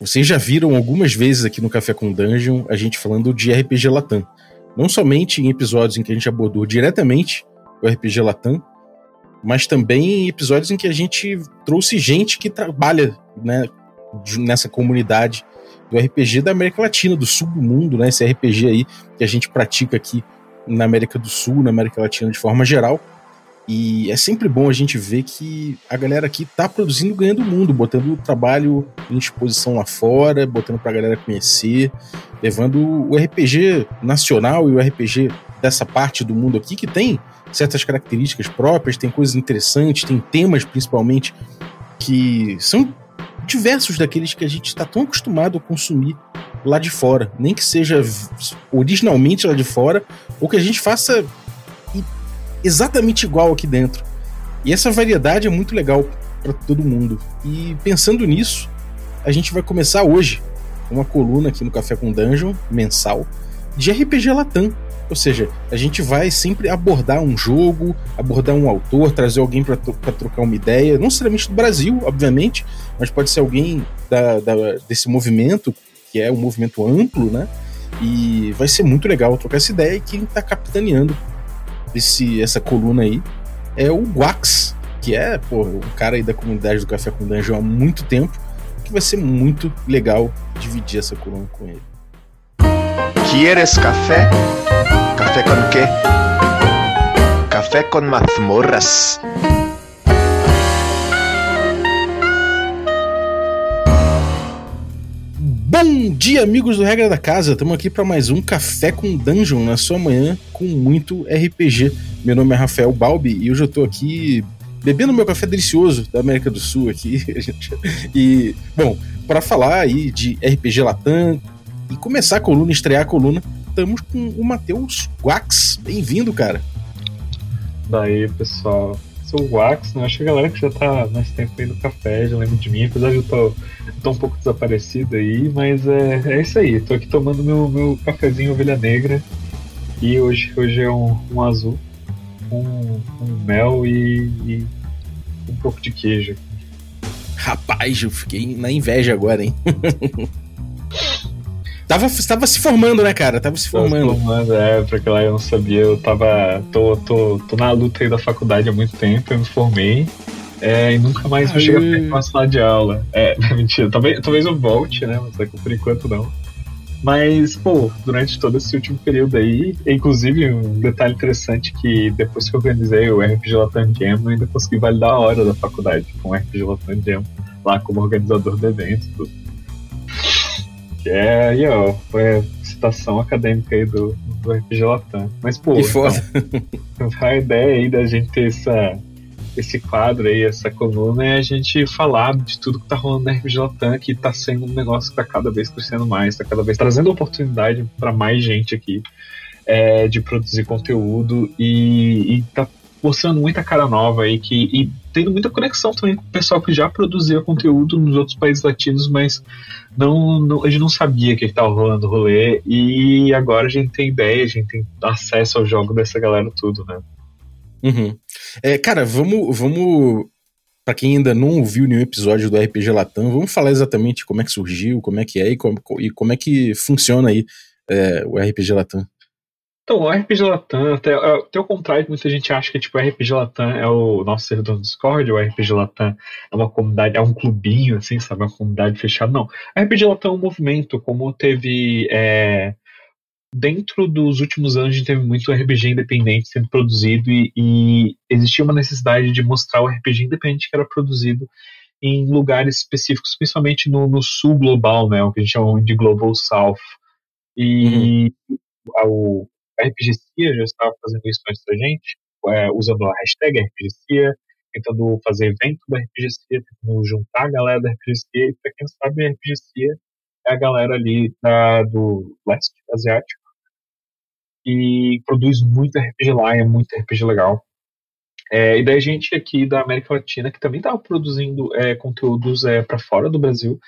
Vocês já viram algumas vezes aqui no Café com Dungeon a gente falando de RPG Latam. Não somente em episódios em que a gente abordou diretamente o RPG Latam, mas também em episódios em que a gente trouxe gente que trabalha né, nessa comunidade do RPG da América Latina, do sul do mundo, né? Esse RPG aí que a gente pratica aqui na América do Sul, na América Latina de forma geral. E é sempre bom a gente ver que a galera aqui tá produzindo ganhando o mundo, botando o trabalho em exposição lá fora, botando pra galera conhecer, levando o RPG nacional e o RPG dessa parte do mundo aqui que tem certas características próprias, tem coisas interessantes, tem temas principalmente que são diversos daqueles que a gente está tão acostumado a consumir lá de fora, nem que seja originalmente lá de fora, ou que a gente faça exatamente igual aqui dentro. E essa variedade é muito legal para todo mundo. E pensando nisso, a gente vai começar hoje uma coluna aqui no Café com Dungeon, mensal, de RPG Latam. Ou seja, a gente vai sempre abordar um jogo, abordar um autor, trazer alguém para trocar uma ideia, não necessariamente do Brasil, obviamente, mas pode ser alguém da, da, desse movimento, que é um movimento amplo, né? E vai ser muito legal trocar essa ideia e quem está capitaneando esse, essa coluna aí é o Wax, que é pô, um cara aí da comunidade do Café com Dungeon há muito tempo, que vai ser muito legal dividir essa coluna com ele. ¿Quieres café? ¿Café con qué? Café con mazmorras. Bom dia, amigos do Regra da Casa. Estamos aqui para mais um Café com Dungeon na sua manhã com muito RPG. Meu nome é Rafael Balbi e hoje eu estou aqui bebendo meu café delicioso da América do Sul aqui. e, bom, para falar aí de RPG Latam e começar a coluna, estrear a coluna, estamos com o Matheus Wax. Bem-vindo, cara. Daí, pessoal o Wax, né? Acho que a galera que já tá mais tempo aí no café já lembra de mim, apesar de eu tô, tô um pouco desaparecido aí, mas é, é isso aí, tô aqui tomando meu, meu cafezinho ovelha negra e hoje, hoje é um, um azul, um, um mel e, e, um pouco de queijo. Rapaz, eu fiquei na inveja agora, hein? Tava, tava se formando, né, cara? Tava se formando. Tava se formando, é, porque lá eu não sabia. Eu tava. tô, tô, tô na luta aí da faculdade há muito tempo, eu me formei. É, e nunca mais vou chegar de uma sala de aula. É, mentira, talvez, talvez eu volte, né? Mas é por enquanto não. Mas, pô, durante todo esse último período aí, inclusive um detalhe interessante que depois que eu organizei o RPG Latam Jam, eu ainda consegui validar a hora da faculdade com o RPG Latam Jam, lá como organizador do evento tudo. Que é ó, foi a citação acadêmica aí do, do RPG Latam. Mas, pô, então, a ideia aí da gente ter essa, esse quadro aí, essa coluna, é a gente falar de tudo que tá rolando na RPG Latam, que tá sendo um negócio que tá cada vez crescendo mais, tá cada vez trazendo oportunidade para mais gente aqui é, de produzir conteúdo e, e tá mostrando muita cara nova aí que, e tendo muita conexão também com o pessoal que já produzia conteúdo nos outros países latinos, mas não, não, a gente não sabia que estava rolando o rolê e agora a gente tem ideia, a gente tem acesso ao jogo dessa galera tudo, né? Uhum. É, cara, vamos, vamos para quem ainda não ouviu nenhum episódio do RPG Latam, vamos falar exatamente como é que surgiu, como é que é e como, e como é que funciona aí é, o RPG Latam. Então, o RPG Latam, até, até o contrário, muita gente acha que tipo, o RPG Latam é o nosso servidor no Discord, o RPG Latam é uma comunidade, é um clubinho, assim, sabe? Uma comunidade fechada. Não. O RPG Latam é um movimento, como teve. É, dentro dos últimos anos, a gente teve muito RPG independente sendo produzido e, e existia uma necessidade de mostrar o RPG independente que era produzido em lugares específicos, principalmente no, no sul global, né? O que a gente chama de Global South. E uhum. o, a RPGcia já estava fazendo isso antes da gente, é, usando a hashtag RPGcia, tentando fazer evento da RPGcia, tentando juntar a galera da RPGcia, e para quem sabe, a RPGcia é a galera ali da, do leste asiático, e produz muito RPG lá, é muito RPG legal. É, e daí gente aqui da América Latina que também estava produzindo é, conteúdos é, para fora do Brasil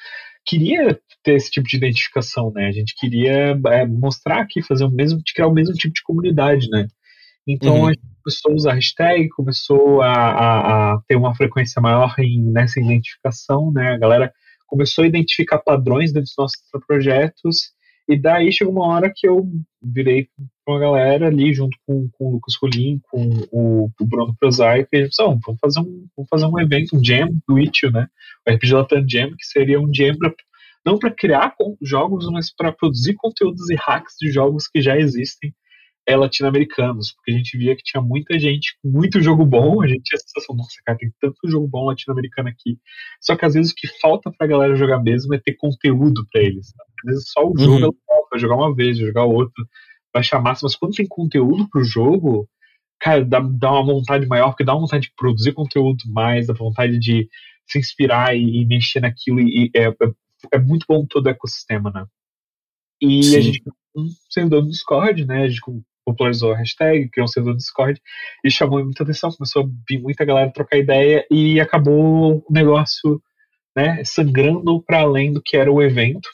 queria ter esse tipo de identificação, né? A gente queria é, mostrar aqui, fazer o mesmo, criar o mesmo tipo de comunidade, né? Então uhum. a gente começou a usar hashtag, começou a, a, a, ter uma frequência maior em, nessa identificação, né? A galera começou a identificar padrões dentro dos nossos projetos, e daí chegou uma hora que eu virei com a galera ali, junto com, com o Lucas Rolim, com o, o Bruno Prosaico, e eles vamos fazer um, vamos fazer um evento, um jam do Itch, né? O RPG Latam Jam, que seria um jam pra, não para criar jogos, mas para produzir conteúdos e hacks de jogos que já existem é, latino-americanos, porque a gente via que tinha muita gente com muito jogo bom, a gente tinha a sensação, nossa, cara, tem tanto jogo bom latino-americano aqui. Só que às vezes o que falta pra galera jogar mesmo é ter conteúdo para eles. Sabe? Vezes só o jogo uhum. vai jogar uma vez, vai jogar outro, vai chamar, mas quando tem conteúdo pro jogo, cara, dá, dá uma vontade maior, porque dá uma vontade de produzir conteúdo mais, dá vontade de se inspirar e, e mexer naquilo, e, e é, é, é, muito bom todo o ecossistema, né? E Sim. a gente um servidor do Discord, né? A gente popularizou a hashtag, criou um servidor do Discord e chamou muita atenção, começou a vir muita galera trocar ideia e acabou o negócio né, sangrando para além do que era o evento,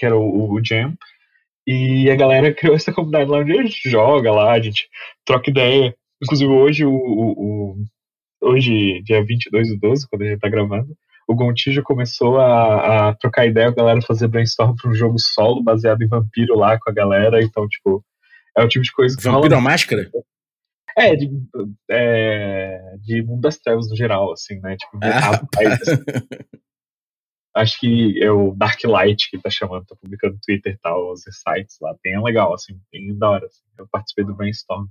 que era o, o Jam. E a galera criou essa comunidade lá onde a gente joga lá, a gente troca ideia. Inclusive hoje, o, o, o hoje, dia 22 do 12, quando a gente tá gravando, o Gontijo começou a, a, trocar ideia com a galera, fazer brainstorm para um jogo solo baseado em vampiro lá com a galera. Então, tipo, é o tipo de coisa que. Vampiro a máscara? É, de, é, de Mundo das Trevas no geral, assim, né? Tipo, ah, assim. Acho que é o Dark Light que tá chamando, tá publicando no Twitter e tal, os sites lá, bem legal, assim, bem da hora. Assim. Eu participei do brainstorm.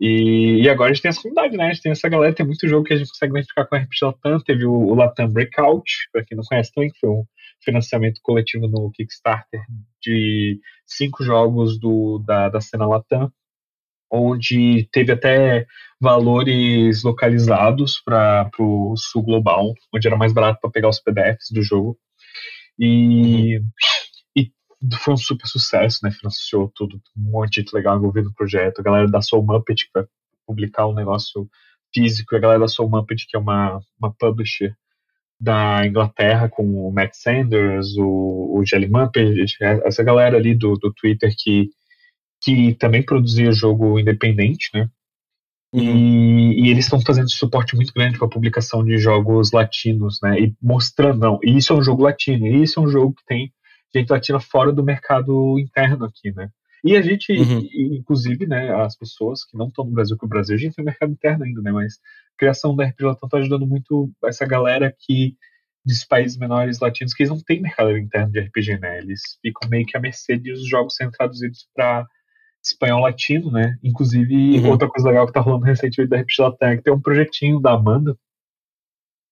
E, e, agora a gente tem essa comunidade, né? A gente tem essa galera, tem muito jogo que a gente consegue identificar com a RPG Latam. Teve o, o Latam Breakout, pra quem não conhece também, que foi um financiamento coletivo no Kickstarter de cinco jogos do, da, da cena Latam, onde teve até valores localizados para o sul global, onde era mais barato para pegar os PDFs do jogo. E, uhum. e foi um super sucesso, né? Financiou tudo, um monte de gente legal envolvido no projeto. A galera da Soul Muppet, que publicar um negócio físico, e a galera da Soul Muppet, que é uma, uma publisher da Inglaterra, com o Matt Sanders, o, o Jelly Muppet, essa galera ali do, do Twitter que, que também produzia jogo independente, né? Uhum. E, e, eles estão fazendo suporte muito grande para a publicação de jogos latinos, né? E mostrando, não, isso é um jogo latino, isso é um jogo que tem gente latina fora do mercado interno aqui, né? E a gente, uhum. inclusive, né, as pessoas que não estão no Brasil, que o Brasil a gente tem mercado interno ainda, né? Mas a criação da RPG Latam está ajudando muito essa galera que dos países menores latinos que eles não têm mercado interno de RPG, né? Eles ficam meio que à mercê de os jogos sendo traduzidos para espanhol latino, né? Inclusive, uhum. outra coisa legal que tá rolando recentemente da Latam é que tem um projetinho da Amanda,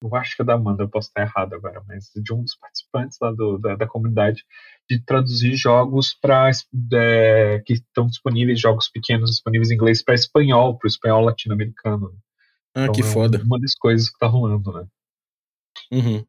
eu acho que é da Amanda, eu posso estar errado agora, mas de um dos participantes lá do, da, da comunidade, de traduzir jogos para é, que estão disponíveis, jogos pequenos disponíveis em inglês para espanhol, para o espanhol latino-americano. Ah, então, que é foda. Uma das coisas que tá rolando, né? Uhum.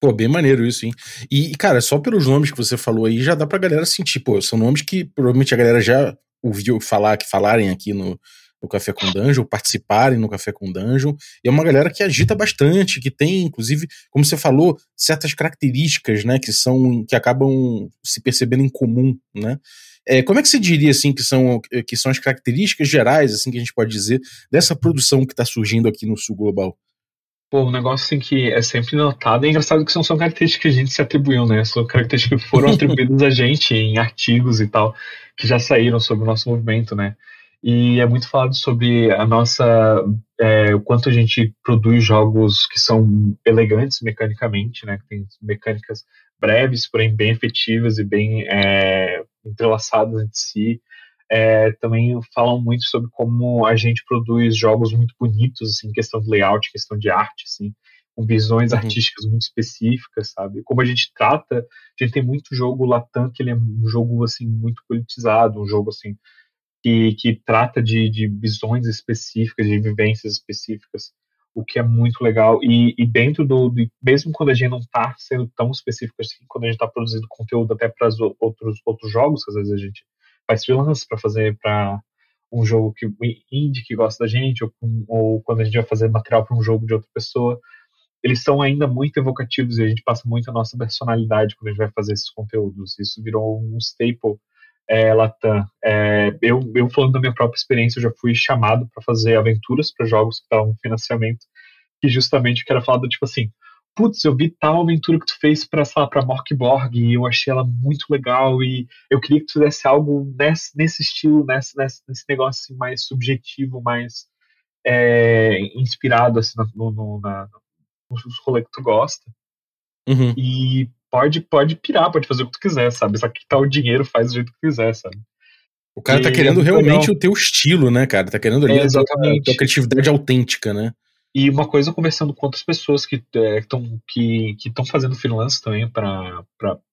Pô, bem maneiro isso, hein? E, cara, só pelos nomes que você falou aí, já dá pra galera sentir, pô, são nomes que provavelmente a galera já ouviu falar, que falarem aqui no, no Café com Dungeon, participarem no Café com Dungeon. E é uma galera que agita bastante, que tem, inclusive, como você falou, certas características, né, que são que acabam se percebendo em comum, né? É, como é que você diria assim que são, que são as características gerais assim que a gente pode dizer dessa produção que está surgindo aqui no Sul Global? Pô, um negócio assim que é sempre notado, é engraçado que são só características que a gente se atribuiu, né? São características que foram atribuídas a gente em artigos e tal, que já saíram sobre o nosso movimento, né? e é muito falado sobre a nossa é, o quanto a gente produz jogos que são elegantes mecanicamente, né, que tem mecânicas breves, porém bem efetivas e bem é, entrelaçadas entre si. É, também falam muito sobre como a gente produz jogos muito bonitos, assim, questão de layout, questão de arte, assim, com visões uhum. artísticas muito específicas, sabe? Como a gente trata, a gente tem muito jogo Latam que ele é um jogo assim muito politizado, um jogo assim que, que trata de, de visões específicas, de vivências específicas, o que é muito legal. E, e dentro do, do, Mesmo quando a gente não está sendo tão específico assim, quando a gente está produzindo conteúdo até para outros, outros jogos, que às vezes a gente faz freelance para fazer para um jogo que indie que gosta da gente, ou, ou quando a gente vai fazer material para um jogo de outra pessoa, eles são ainda muito evocativos e a gente passa muito a nossa personalidade quando a gente vai fazer esses conteúdos. Isso virou um staple é, Latam. É, eu, eu falando da minha própria experiência, eu já fui chamado para fazer aventuras para jogos que estavam financiamento, que justamente que era falado tipo assim, putz, eu vi tal aventura que tu fez pra, sei lá, pra Morkborg e eu achei ela muito legal e eu queria que tu fizesse algo nesse, nesse estilo, nesse, nesse, nesse negócio assim, mais subjetivo, mais é, inspirado assim, no, no, na, nos rolês que tu gosta. Uhum. E pode, pode pirar, pode fazer o que tu quiser, sabe? Só que tá o dinheiro, faz do jeito que quiser, sabe? O cara tá E querendo é realmente legal. o teu estilo, né, cara? Tá querendo ali É, a, tua, a tua criatividade autêntica, né? E uma coisa, conversando com outras pessoas que estão que que fazendo freelance também para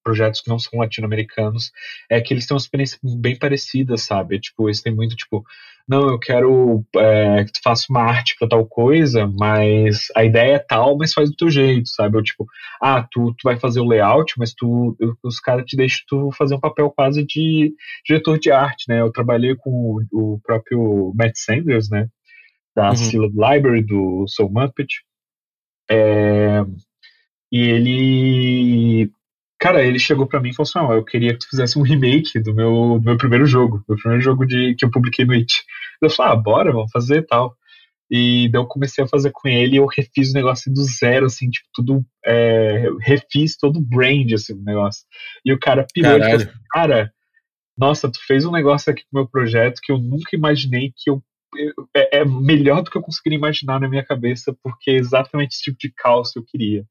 projetos que não são latino-americanos, é que eles têm uma experiência bem parecida, sabe? Tipo, eles têm muito, tipo, não, eu quero é, que tu faça uma arte para tal coisa, mas a ideia é tal, mas faz do teu jeito, sabe? Ou tipo, ah, tu, tu vai fazer o layout, mas tu os caras te deixam tu fazer um papel quase de diretor de arte, né? Eu trabalhei com o, o próprio Matt Sanders, né? Da Uhum. Syllab Library, do Soul Muppet. É, e ele. Cara, ele chegou pra mim e falou assim: "Ó, eu queria que tu fizesse um remake do meu, do meu primeiro jogo, do primeiro jogo de, que eu publiquei no It. Eu falei, ah, bora, vamos fazer e tal. E daí eu comecei a fazer com ele e eu refiz o negócio do zero, assim, tipo, tudo. é, refiz todo o brand, assim, do negócio. E o cara pirou e falou assim, cara, nossa, tu fez um negócio aqui pro meu projeto que eu nunca imaginei que eu- é, é melhor do que eu conseguiria imaginar na minha cabeça, porque é exatamente esse tipo de caos que eu queria.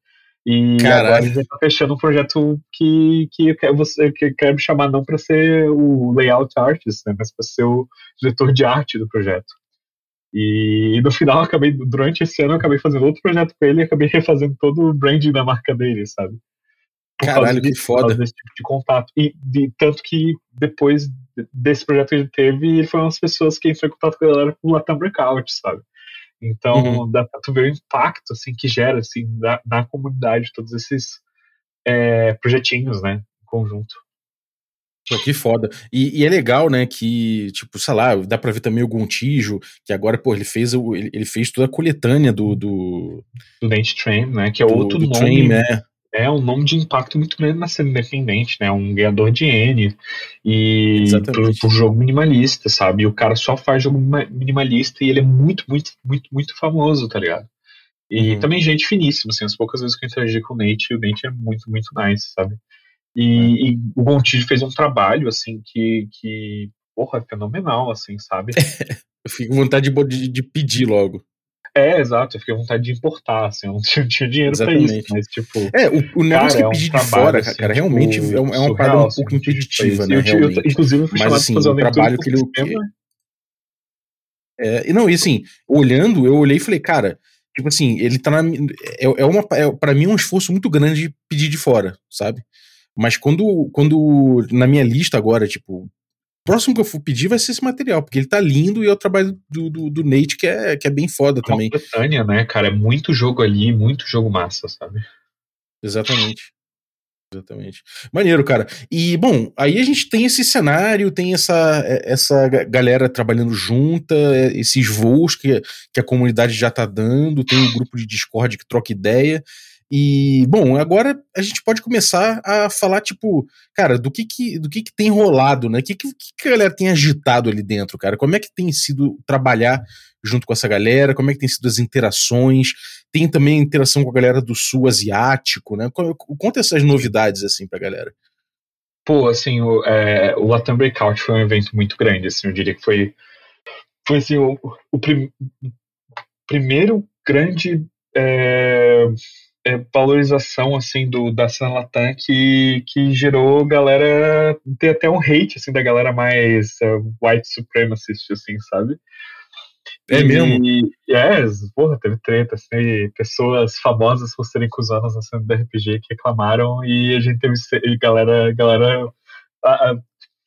E Caralho. agora ele tá fechando um projeto que, que eu quero, você, que quero me chamar não para ser o layout artist, né, mas para ser o diretor de arte do projeto. E, no final, eu acabei, durante esse ano, eu acabei fazendo outro projeto com ele e acabei refazendo todo o branding da marca dele, sabe? Caralho, que causa foda. desse tipo de contato. E de, tanto que depois desse projeto que ele teve, ele foi uma das pessoas que entrou em contato com a galera com o Latam Breakout, sabe? Então, Uhum. dá pra tu ver o impacto assim, que gera assim, na, na comunidade todos esses é, projetinhos, né? Em conjunto. Pô, que foda. E, e é legal, né, que, tipo, sei lá, dá pra ver também o Gontijo, que agora, pô, ele fez, o, ele, ele fez toda a coletânea do, do, Do Dente Train, né? Que é do, outro do nome. Train, né? É um nome de impacto muito grande na cena independente, né? Um ganhador de N e por, Exatamente. por jogo minimalista, sabe? E o cara só faz jogo minimalista e ele é muito, muito, muito, muito famoso, tá ligado? E Uhum. também gente finíssima, assim, as poucas vezes que eu interagi com o Nate, o Nate é muito, muito nice, sabe? E, e o Gontijo fez um trabalho, assim, que, que, porra, é fenomenal, assim, sabe? Eu fico com vontade de, de pedir logo. É, exato, eu fiquei com vontade de importar, assim, eu não tinha, não tinha dinheiro pra Exatamente. isso, mas, tipo, É, o, o negócio Cara, que é um pedir de trabalho, fora, assim, cara, tipo, realmente é, um- é uma parada um assim, pouco impeditiva, né, Eu, eu, inclusive, eu fui Mas, chamado assim, pra fazer uma trabalho que ele- É, não, e assim, olhando, eu olhei e falei, cara, tipo assim, ele tá na. É, é uma, é, pra mim é um esforço muito grande de pedir de fora, sabe? Mas quando, quando na minha lista agora, tipo, próximo que eu for pedir vai ser esse material, porque ele tá lindo e é o trabalho do, do, do Nate que é, que é bem foda É também. coletânea, né, cara? É muito jogo ali, muito jogo massa, sabe? Exatamente. Exatamente. Maneiro, cara. E, bom, aí a gente tem esse cenário, tem essa, essa ga- galera trabalhando junta, é, esses voos que, que a comunidade já tá dando, tem um grupo de Discord que troca ideia. E, bom, agora a gente pode começar a falar, tipo, cara, do que que, do que, que tem rolado, né? O que, que, que a galera tem agitado ali dentro, cara? Como é que tem sido trabalhar junto com essa galera? Como é que tem sido as interações? Tem também interação com a galera do sul asiático, né? Co- Conta essas novidades, assim, pra galera. Pô, assim, o, é, o Latam Breakout foi um evento muito grande, assim, eu diria que foi, foi assim, o, o prim- primeiro grande é, valorização, assim, do, da cena Latam que, que gerou galera, tem até um hate, assim, da galera mais é, white supremacist, assim, sabe? É e, mesmo? E, é, porra, teve treta, assim, pessoas famosas por serem cusanas na cena do RPG que reclamaram e a gente teve e galera, galera,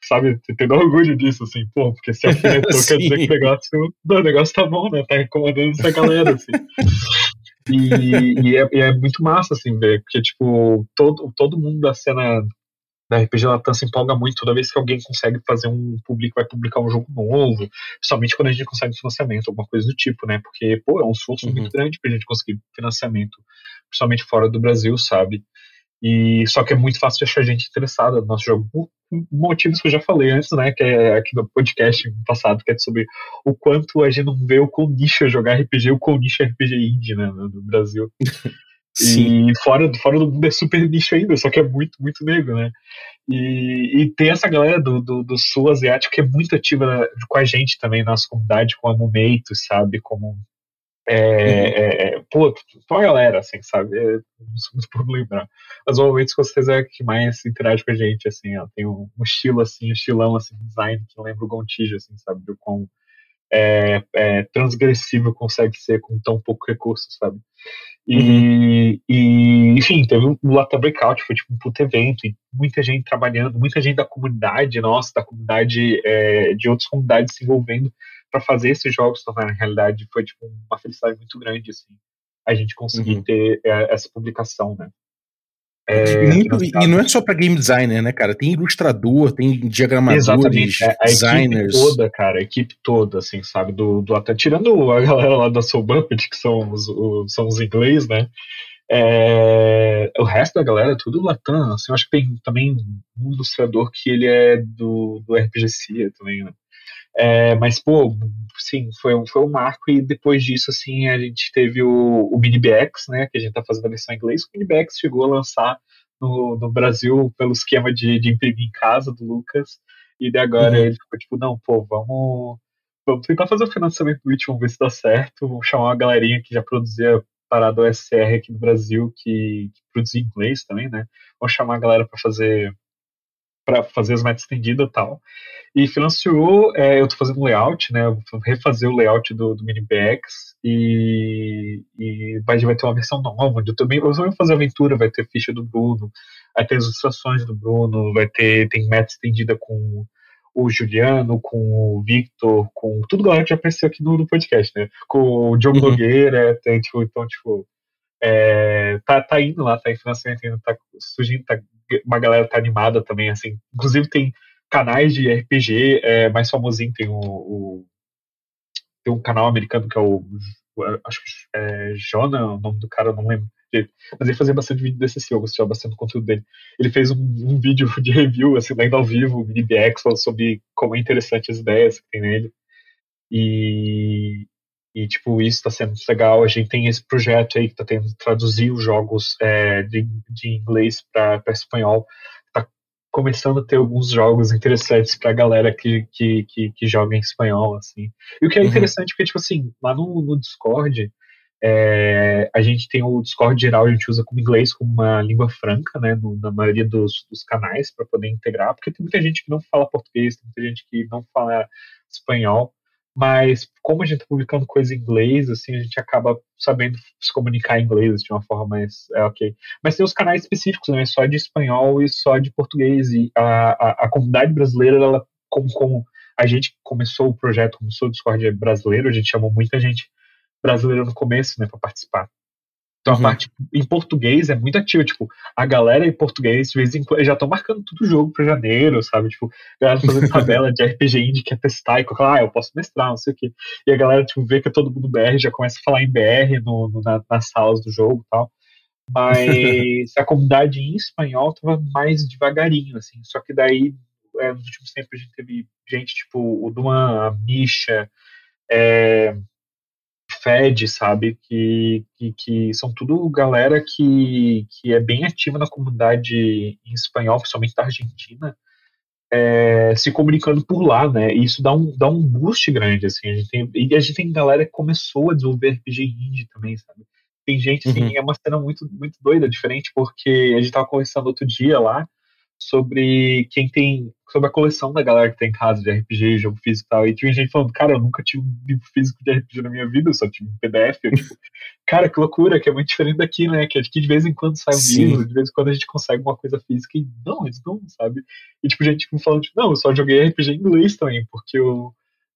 sabe, tendo orgulho disso, assim, pô, porque se alfinetou quer dizer que o negócio, o negócio tá bom, né, tá incomodando essa galera, assim. E, e, é, e é muito massa, assim, ver, porque, tipo, todo, todo mundo da cena da RPG Latam se empolga muito toda vez que alguém consegue fazer um público, vai publicar um jogo novo, principalmente quando a gente consegue financiamento, alguma coisa do tipo, né? Porque, pô, é um esforço Uhum. muito grande pra gente conseguir financiamento, principalmente fora do Brasil, sabe? E só que é muito fácil de achar gente interessada no nosso jogo, por motivos que eu já falei antes, né? Que é aqui no podcast passado, que é sobre o quanto a gente não vê o quão nicho é jogar RPG, o quão nicho é RPG indie, né? No Brasil. Sim. E fora, fora do mundo é super nicho ainda, só que é muito, muito negro, né? E, e tem essa galera do, do, do, sul asiático que é muito ativa com a gente também, nossa comunidade, como a Mumeito, sabe? Como. É, é, é, pô, uma galera, assim, sabe? É, não sou muito por lembrar. Mas o Mumeito com certeza é que mais interage com a gente, assim, tem um, um, estilo, assim, um estilão, assim, design que lembra o Gontijo, assim, sabe? Do quão é, é, transgressivo consegue ser com tão pouco recurso, sabe? E, uhum. e, enfim, teve um Lata Breakout, foi tipo um puto evento, e muita gente trabalhando, muita gente da comunidade nossa, da comunidade, é, de outras comunidades se envolvendo para fazer esses jogos tornarem realidade. Foi tipo uma felicidade muito grande, assim, a gente conseguir uhum. ter é, essa publicação, né? É, Muito, e não é só para game designer, né, cara? Tem ilustrador, tem diagramadores, Exatamente. É, a designers. equipe toda, cara, a equipe toda, assim, sabe? Do, do até tirando a galera lá da Soul que são os, os, são os inglês, né? É, o resto da galera é tudo Latam. Assim, eu acho que tem também um ilustrador que ele é do, do RPG CIA também, né? É, mas, pô, sim, foi um, foi um marco e depois disso, assim, a gente teve o, o né, que a gente tá fazendo a versão em inglês. O MiniBX chegou a lançar no, no Brasil pelo esquema de, de imprimir em casa do Lucas e de agora uhum. ele ficou tipo, não, pô, vamos, vamos tentar fazer o financiamento do It, vamos ver se dá certo, vamos chamar uma galerinha que já produzia parada OSR aqui no Brasil, que, que produzia inglês também, né, vamos chamar a galera para fazer para fazer as metas estendidas e tal. E financiou, é, eu estou fazendo um layout, né? vou refazer o layout do, do MiniBX e, e vai, vai ter uma versão nova, onde eu também eu vou fazer aventura, vai ter ficha do Bruno, vai ter as ilustrações do Bruno, vai ter tem meta estendida com o Juliano, com o Victor, com tudo galera que já apareceu aqui no, no podcast, né? Com o Diogo uhum. Nogueira, tem, tipo, então, tipo, é, tá, tá indo lá, tá em financiamento ainda, tá surgindo, tá, uma galera tá animada também, assim. Inclusive tem canais de RPG é, mais famosinho, tem o, o, tem um canal americano que é o acho que é Jonah, o nome do cara, não lembro. Mas ele fazia bastante vídeo desse eu gostava bastante do conteúdo dele. Ele fez um, um vídeo de review, assim, lendo ao vivo, mini BX, sobre como é interessante as ideias que tem nele. E, e, tipo, isso está sendo legal. A gente tem esse projeto aí que está tendo traduzir os jogos é, de, de inglês para espanhol. Está começando a ter alguns jogos interessantes para a galera que, que, que, que, joga em espanhol, assim. E o que é uhum. interessante, porque, tipo assim, lá no, no Discord, é, a gente tem o Discord geral, a gente usa como inglês como uma língua franca, né, no, na maioria dos, dos canais, para poder integrar, porque tem muita gente que não fala português, tem muita gente que não fala espanhol mas como a gente está publicando coisa em inglês, assim, a gente acaba sabendo se comunicar em inglês de uma forma mais é, ok. Mas tem os canais específicos, né, só de espanhol e só de português, e a, a, a comunidade brasileira, ela, como, como a gente começou o projeto, começou o Discord brasileiro, a gente chamou muita gente brasileira no começo, né, para participar. Então a uhum. parte em português é muito ativa, tipo, a galera em português, de vez em quando, já estão marcando tudo o jogo para janeiro, sabe? Tipo, a galera fazendo tabela de RPG indie que é testar e colocar, ah, eu posso mestrar, não sei o quê. E a galera, tipo, vê que é todo mundo BR, já começa a falar em BR no, no na, nas salas do jogo e tal. Mas a comunidade em espanhol tava mais devagarinho, assim. Só que daí, é, nos últimos tempos, a gente teve gente, tipo, o Duan, a Misha, é, Fed, sabe? Que, que, que, são tudo galera que, que é bem ativa na comunidade em espanhol, principalmente da Argentina, é, se comunicando por lá, né? E isso dá um, dá um boost grande, assim. A gente tem, e a gente tem galera que começou a desenvolver RPG indie também, sabe? Tem gente, assim, uhum. é uma cena muito, muito doida, diferente, porque a gente tava conversando outro dia lá, sobre quem tem. sobre a coleção da galera que tem em casa de RPG, jogo físico e tal. E tinha gente falando, cara, eu nunca tive um livro físico de RPG na minha vida, eu só tive um PDF. Eu, tipo, cara, que loucura, que é muito diferente daqui, né? Que aqui de vez em quando sai um Sim. livro, de vez em quando a gente consegue uma coisa física e não, eles não, sabe? E tipo, gente falando, tipo, não, eu só joguei RPG em inglês também, porque eu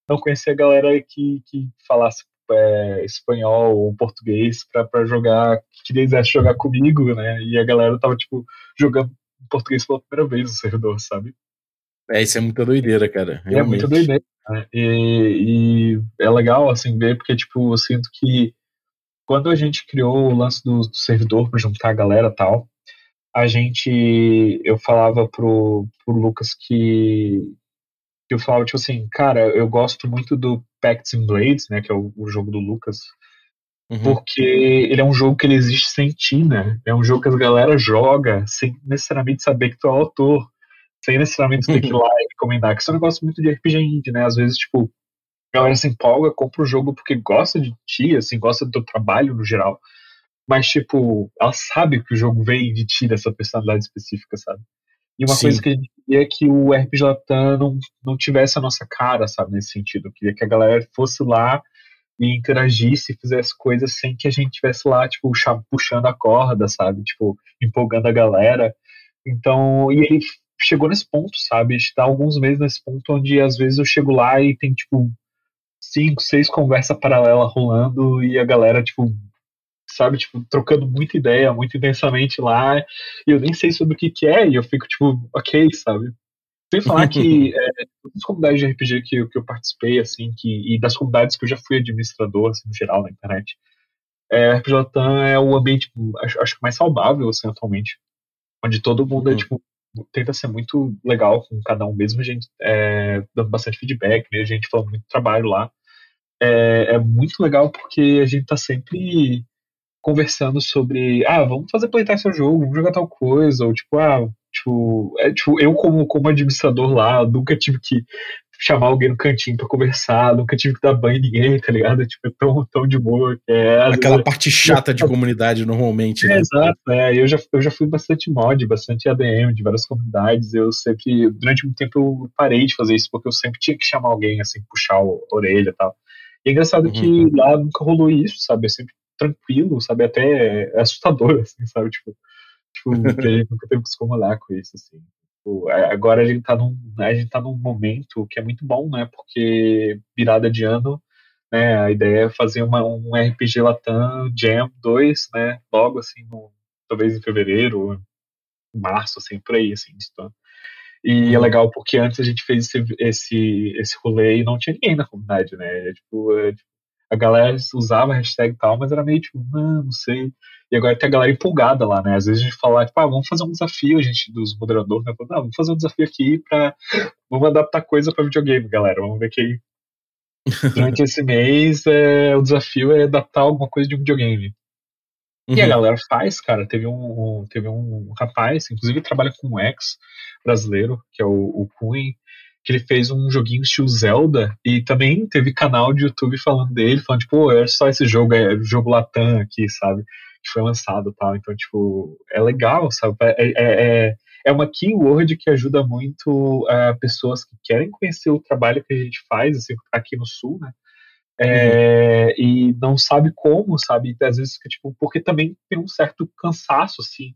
não conhecia a galera que, que falasse é, espanhol ou português para jogar, que quisesse jogar comigo, né? E a galera tava, tipo, jogando português pela primeira vez no servidor, sabe? É, isso é muita doideira, cara. Realmente. É muita doideira. Né? E, e, é legal, assim, ver, porque, tipo, eu sinto que quando a gente criou o lance do, do servidor para juntar a galera tal, a gente, eu falava pro, pro Lucas que, que eu falava, tipo assim, cara, eu gosto muito do Pacts and Blades, né, que é o, o jogo do Lucas, Uhum. Porque ele é um jogo que ele existe sem ti, né? É um jogo que a galera joga sem necessariamente saber que tu é o autor, sem necessariamente ter que ir lá e recomendar. Que isso é um negócio muito de RPG indie, né? Às vezes, tipo, a galera se empolga, compra o jogo porque gosta de ti, assim, gosta do teu trabalho no geral. Mas, tipo, ela sabe que o jogo vem de ti, dessa personalidade específica, sabe? E uma Sim. coisa que a gente queria é que o RPG Latam não, não tivesse a nossa cara, sabe, nesse sentido. Eu queria que a galera fosse lá e interagisse fizesse coisas sem que a gente tivesse lá, tipo, puxando a corda, sabe? Tipo, empolgando a galera. Então, e ele chegou nesse ponto, sabe? A gente tá alguns meses nesse ponto onde às vezes eu chego lá e tem, tipo, cinco, seis conversas paralelas rolando e a galera, tipo, sabe, tipo, trocando muita ideia, muito intensamente lá, e eu nem sei sobre o que, que é, e eu fico, tipo, ok, sabe? Sem falar que é, das comunidades de RPG que, que eu participei, assim, que, e das comunidades que eu já fui administrador, assim, no geral, na internet, é, RPG Latam é o ambiente, acho, acho mais saudável, assim, atualmente, onde todo mundo é, uhum. tipo, tenta ser muito legal com cada um, mesmo a gente é, dando bastante feedback, mesmo a gente falando muito trabalho lá. É, é muito legal porque a gente tá sempre conversando sobre, ah, vamos fazer playtest seu jogo, vamos jogar tal coisa, ou tipo, ah, tipo, é, tipo eu como, como administrador lá, nunca tive que chamar alguém no cantinho para conversar, nunca tive que dar banho em ninguém, tá ligado? Tipo, é tão, tão de boa. É, Aquela vezes, parte chata de comunidade normalmente, né? É, exato, é. Eu já, eu já fui bastante mod, bastante ADM de várias comunidades. Eu sempre, durante muito tempo, eu parei de fazer isso, porque eu sempre tinha que chamar alguém, assim, puxar a orelha e tal. E é engraçado uhum. que lá nunca rolou isso, sabe? Eu sempre tranquilo, sabe? Até é assustador, assim, sabe? Tipo, tipo que a gente nunca teve que se incomodar com isso, assim. Tipo, agora a gente, tá num, a gente tá num momento que é muito bom, né? Porque virada de ano, né? A ideia é fazer uma, um RPG Latam Jam 2, né? Logo, assim, no, talvez em fevereiro, março, assim, por aí, assim, então. E é uhum. legal porque antes a gente fez esse, esse, esse rolê e não tinha ninguém na comunidade, né? É, tipo, é, tipo a galera usava a hashtag e tal, mas era meio tipo, não, não sei. E agora tem a galera empolgada lá, né? Às vezes a gente fala, tipo, ah, vamos fazer um desafio, a gente, dos moderadores, né? Fala, vamos fazer um desafio aqui pra. Vamos adaptar coisa pra videogame, galera. Vamos ver que durante esse mês é, o desafio é adaptar alguma coisa de um videogame. Uhum. E a uhum. galera faz, cara. Teve um, teve um rapaz, inclusive trabalha com um ex brasileiro, que é o, o Queen que ele fez um joguinho estilo Zelda e também teve canal de YouTube falando dele, falando, tipo, é só esse jogo, é o jogo Latam aqui, sabe? Que foi lançado tal. Então, tipo, é legal, sabe? É, é, é, é uma keyword que ajuda muito uh, pessoas que querem conhecer o trabalho que a gente faz, assim, aqui no Sul, né? É, uhum. E não sabe como, sabe? Às vezes, tipo, porque também tem um certo cansaço, assim,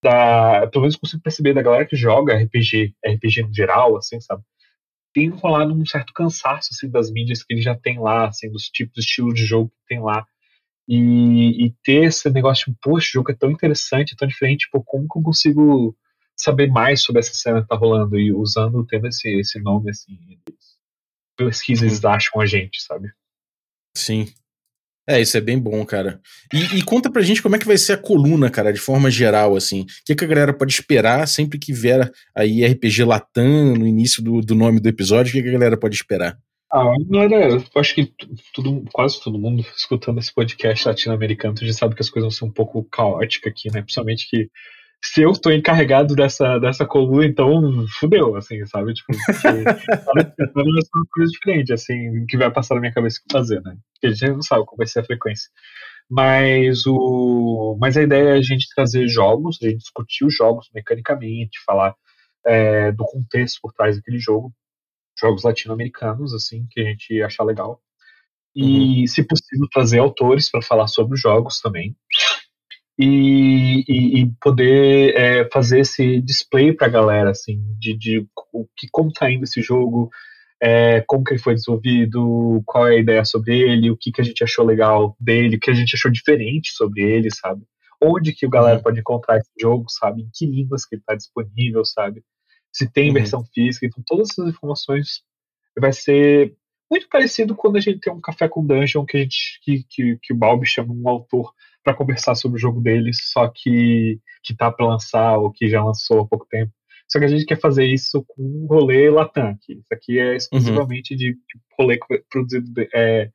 da, pelo menos consigo perceber da galera que joga RPG, RPG no geral, assim, sabe? Tem rolado um certo cansaço assim, das mídias que ele já tem lá, assim, dos tipos de estilo de jogo que tem lá. E, e ter esse negócio de, poxa, o jogo é tão interessante, tão diferente, tipo, como que eu consigo saber mais sobre essa cena que tá rolando? E usando, tendo esse, esse nome, assim, pesquisas acham a gente, sabe? Sim. É, isso é bem bom, cara. E, e, conta pra gente como é que vai ser a coluna, cara, de forma geral, assim. O que, que a galera pode esperar sempre que vier aí RPG Latam no início do, do nome do episódio? O que, que a galera pode esperar? Ah, galera, eu acho que tudo, quase todo mundo escutando esse podcast latino-americano já sabe que as coisas vão ser um pouco caóticas aqui, né? Principalmente que se eu tô encarregado dessa, dessa coluna, então fudeu, assim, sabe? Tipo, pensando uma coisa diferente, assim, que vai passar na minha cabeça o que fazer, né? Porque a gente não sabe qual vai ser a frequência. Mas, o, mas a ideia é a gente trazer jogos, a gente discutir os jogos mecanicamente, falar é, do contexto por trás daquele jogo, jogos latino-americanos, assim, que a gente achar legal. E, uhum. se possível, trazer autores para falar sobre os jogos também e, e, e poder é, fazer esse display para a galera, assim, de, de o que, como está indo esse jogo, é, como que ele foi desenvolvido, qual é a ideia sobre ele, o que, que a gente achou legal dele, o que a gente achou diferente sobre ele, sabe? Onde que o galera uhum. pode encontrar esse jogo, sabe? Em que línguas que ele está disponível, sabe? Se tem uhum. versão física, então todas essas informações vai ser muito parecido quando a gente tem um café com dungeon que a gente que, que, que o Balbi chama um autor para conversar sobre o jogo deles, só que que tá para lançar ou que já lançou há pouco tempo. Só que a gente quer fazer isso com um rolê Latam, que isso aqui é exclusivamente uhum. de, rolê produzido é,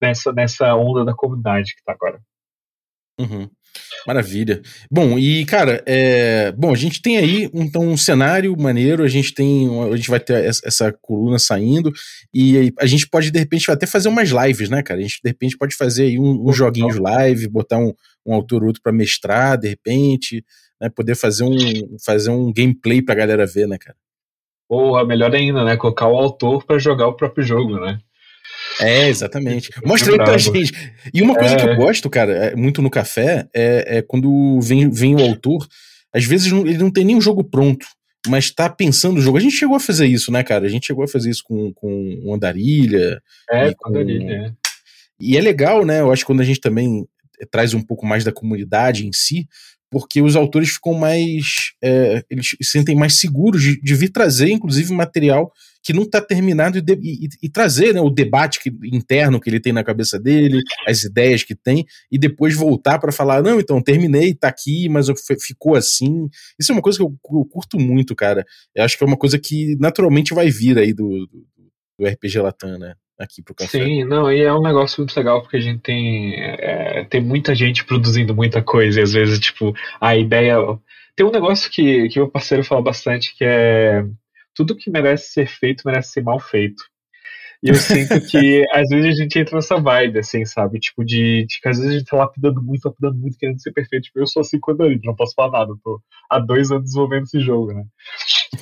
nessa, nessa onda da comunidade que tá agora. Uhum. Maravilha. Bom, e cara, é... bom, a gente tem aí então um cenário maneiro, a gente tem, a gente vai ter essa coluna saindo e a gente pode de repente até fazer umas lives, né, cara? A gente de repente pode fazer aí uns um, joguinhos live, botar um, um autor ou outro para mestrar, de repente, né, poder fazer um fazer um gameplay pra galera ver, né, cara? Ou melhor ainda, né, colocar o autor para jogar o próprio jogo, né? É, exatamente. Mostra aí pra gente. E uma coisa é. que eu gosto, cara, é, muito no café, é, é, quando vem, vem o autor, às vezes ele não tem nem um jogo pronto, mas tá pensando o jogo. A gente chegou a fazer isso, né, cara? A gente chegou a fazer isso com, com Andarilha. É, com Andarilha, é. E é legal, né? Eu acho que quando a gente também traz um pouco mais da comunidade em si, porque os autores ficam mais. É, eles se sentem mais seguros de, de, vir trazer, inclusive, material que não está terminado e, e, e, trazer né, o debate que, interno que ele tem na cabeça dele, as ideias que tem, e depois voltar para falar: não, então terminei, tá aqui, mas ficou assim. Isso é uma coisa que eu, eu, curto muito, cara. Eu acho que é uma coisa que naturalmente vai vir aí do, do, do RPG Latam, né? aqui pro café. Sim, não, e é um negócio muito legal porque a gente tem, é, tem muita gente produzindo muita coisa e às vezes, tipo, a ideia. Tem um negócio que, que meu parceiro fala bastante que é tudo que merece ser feito merece ser mal feito. E eu sinto que às vezes a gente entra nessa vibe, assim, sabe? Tipo, de, de que às vezes a gente tá lapidando muito, lapidando muito, querendo ser perfeito. Tipo, eu sou assim quando eu não posso falar nada. Eu tô há dois anos desenvolvendo esse jogo, né?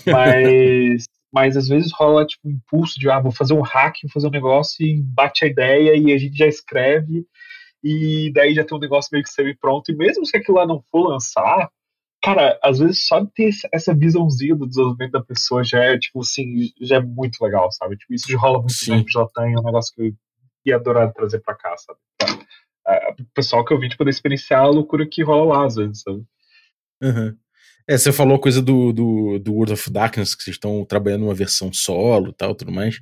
Mas mas às vezes rola tipo um impulso de ah, vou fazer um hack, vou fazer um negócio e bate a ideia e a gente já escreve e daí já tem um negócio meio que semi-pronto. E mesmo se aquilo lá não for lançar, cara, às vezes só ter essa visãozinha do desenvolvimento da pessoa já é, tipo assim, já é muito legal, sabe? Tipo, isso já rola muito Sim. já tem, é um negócio que eu ia adorar trazer pra cá, sabe? Pra, é, o pessoal que eu vi, tipo, poder experienciar a loucura que rola lá, às vezes, sabe? Uhum. É, você falou a coisa do, do, do World of Darkness, que vocês estão trabalhando uma versão solo e tal, tudo mais.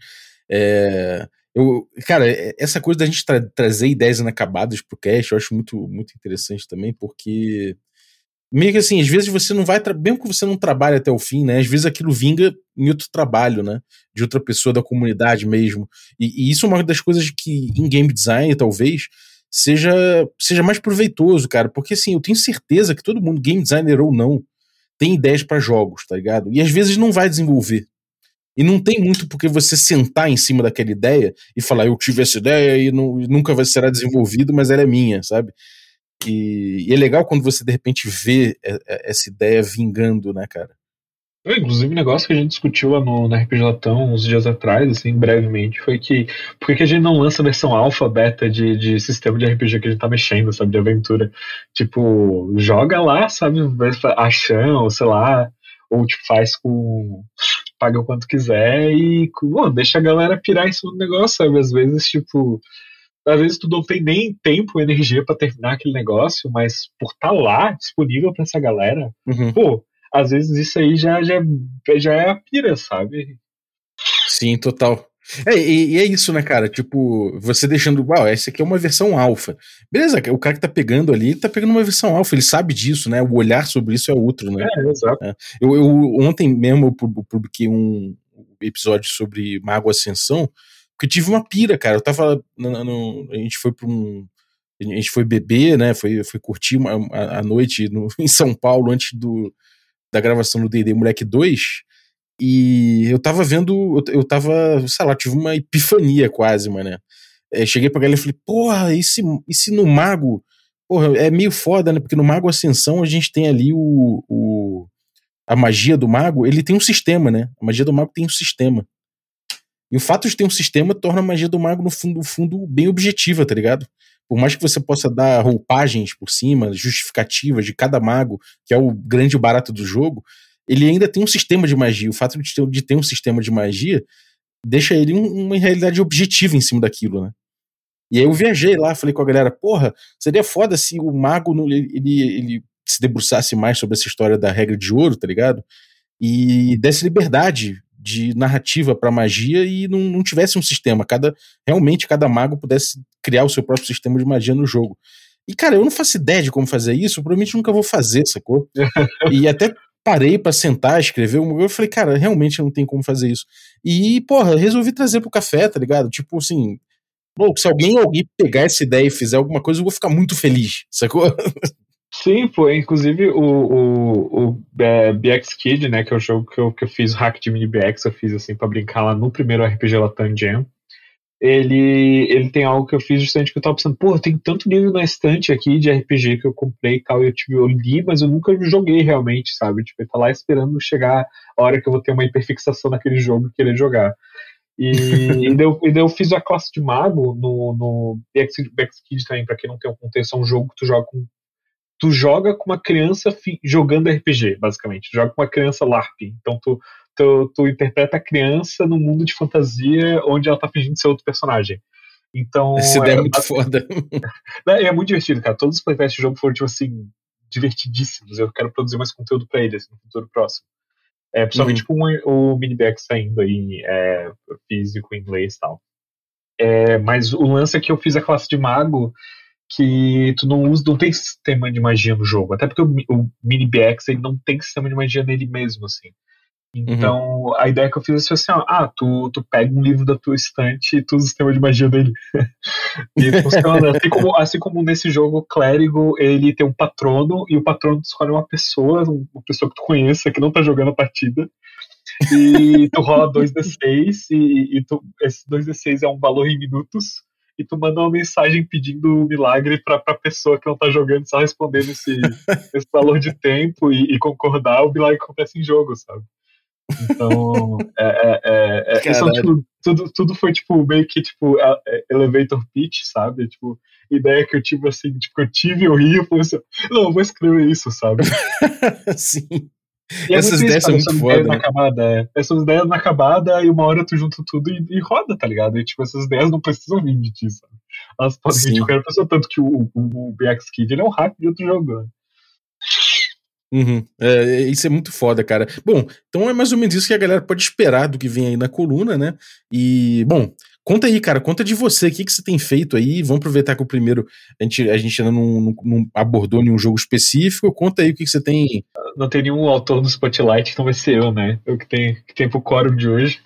É, eu, cara, é, essa coisa da gente tra trazer ideias inacabadas pro cast, eu acho muito, muito interessante também, porque meio que assim, às vezes você não vai, mesmo que você não trabalhe até o fim, né? Às vezes aquilo vinga em outro trabalho, né? De outra pessoa da comunidade mesmo. E, e isso é uma das coisas que em game design, talvez, seja, seja mais proveitoso, cara. Porque assim, eu tenho certeza que todo mundo, game designer ou não, tem ideias para jogos, tá ligado? E às vezes não vai desenvolver. E não tem muito porque você sentar em cima daquela ideia e falar, eu tive essa ideia e, não, nunca vai será desenvolvido, mas ela é minha, sabe? E, e, é legal quando você de repente vê essa ideia vingando, né, cara? É, inclusive, um negócio que a gente discutiu lá no, na RPG Latão uns dias atrás, assim, brevemente, foi que por que a gente não lança versão alfa, beta de, de sistema de RPG que a gente tá mexendo, sabe, de aventura? Tipo, joga lá, sabe, achão, sei lá, ou tipo, faz com. paga o quanto quiser e bom, deixa a galera pirar em cima do negócio, sabe? Às vezes, tipo. Às vezes tu não tem nem tempo, energia para terminar aquele negócio, mas por estar tá lá disponível para essa galera, uhum. pô, às vezes isso aí já, já, já é a pira, sabe? Sim, total. É, e, e, é isso, né, cara? Tipo, você deixando. Uau, essa aqui é uma versão alfa. Beleza, o cara que tá pegando ali, tá pegando uma versão alfa, ele sabe disso, né? O olhar sobre isso é outro, né? É, exato. É. Eu, eu, ontem mesmo eu publiquei um episódio sobre Mago Ascensão, porque tive uma pira, cara. Eu tava. No, no, a gente foi pra um. A gente foi beber, né? Foi, foi curtir uma, a, a noite no, em São Paulo antes do, da gravação do D&D Moleque 2, e eu tava vendo, eu, eu tava, sei lá, tive uma epifania quase, mano. É, cheguei pra galera e falei, porra, e se, e se no Mago, porra, é meio foda, né, porque no Mago Ascensão a gente tem ali o, o a magia do Mago, ele tem um sistema, né, a magia do Mago tem um sistema. E o fato de ter um sistema torna a magia do Mago, no fundo, fundo bem objetiva, tá ligado? por mais que você possa dar roupagens por cima, justificativas de cada mago, que é o grande barato do jogo, ele ainda tem um sistema de magia. O fato de ter, de ter um sistema de magia deixa ele um, uma realidade objetiva em cima daquilo, né? E aí eu viajei lá, falei com a galera, porra, seria foda se o mago ele, ele, ele se debruçasse mais sobre essa história da regra de ouro, tá ligado? E desse liberdade de narrativa para magia e não, não, tivesse um sistema. Cada realmente cada mago pudesse criar o seu próprio sistema de magia no jogo. E cara, eu não faço ideia de como fazer isso, provavelmente nunca vou fazer, sacou? e até parei para sentar, escrever um, eu falei, cara, realmente não tem como fazer isso. E, porra, resolvi trazer pro café, tá ligado? Tipo assim, Ou se alguém, alguém pegar essa ideia e fizer alguma coisa, eu vou ficar muito feliz, sacou? Sim, pô, inclusive o, o, o é, BX Kid, né, que é o jogo que eu, que eu fiz, o hack de mini BX, eu fiz assim pra brincar lá no primeiro RPG Latam Jam. Ele, ele tem algo que eu fiz justamente que eu tava pensando, pô, tem tanto livro na estante aqui de RPG que eu comprei e tal, e eu, tive, eu li, mas eu nunca joguei realmente, sabe? Tipo, ele tá lá esperando chegar a hora que eu vou ter uma hiperfixação naquele jogo e querer jogar. E, e, daí, e daí eu fiz a classe de mago no, no BX, BX Kid também, pra quem não tem um contexto, é um jogo que tu joga com tu joga com uma criança jogando RPG, basicamente. Tu joga com uma criança LARP. Então tu, tu, tu interpreta a criança num mundo de fantasia onde ela tá fingindo ser outro personagem. Então. Essa ideia é, é muito foda. É, é, muito divertido, cara. Todos os playtests do jogo foram, tipo assim, divertidíssimos. Eu quero produzir mais conteúdo pra eles no futuro próximo. É, principalmente uhum. com o miniback saindo aí é, físico, inglês e tal. É, mas o lance é que eu fiz a classe de mago que tu não usa, não tem sistema de magia no jogo. Até porque o, o Mini BX ele não tem sistema de magia nele mesmo, assim. Então, uhum. a ideia que eu fiz é assim, ó, ah, tu, tu pega um livro da tua estante e tu usa o sistema de magia dele. e funciona. assim, como, assim como nesse jogo, o clérigo, ele tem um patrono, e o patrono escolhe uma pessoa, uma pessoa que tu conheça, que não tá jogando a partida, e tu rola 2d6, e, e tu, esse 2d6 é um valor em minutos, e tu manda uma mensagem pedindo um milagre pra, pra pessoa que não tá jogando, só respondendo esse, esse valor de tempo e, e, concordar, o milagre acontece em jogo, sabe? Então, é, é, é, é são, tipo, tudo, tudo foi, tipo, meio que, tipo, elevator pitch, sabe? Tipo, ideia que eu tive, assim, tipo, eu tive, eu ri, eu falei assim, não, eu vou escrever isso, sabe? Sim. E é Essas ideias são muito foda. Né? é. Essas ideias na acabada e uma hora tu junta tudo e, e, roda, tá ligado? E tipo, essas ideias não precisam vir de ti, sabe? Elas podem vir de qualquer pessoa, tanto que o, o, o BX Kid ele é um hack de outro jogo, né? Uhum. É, isso é muito foda, cara. Bom, então é mais ou menos isso que a galera pode esperar do que vem aí na coluna, né? E, bom, Conta aí, cara, conta de você, o que, que você tem feito aí? Vamos aproveitar que o primeiro a gente, a gente ainda não, não, não abordou nenhum jogo específico. Conta aí o que, que você tem. Não tem nenhum autor no Spotlight, então vai ser eu, né? Eu que tenho, que tenho pro quórum de hoje.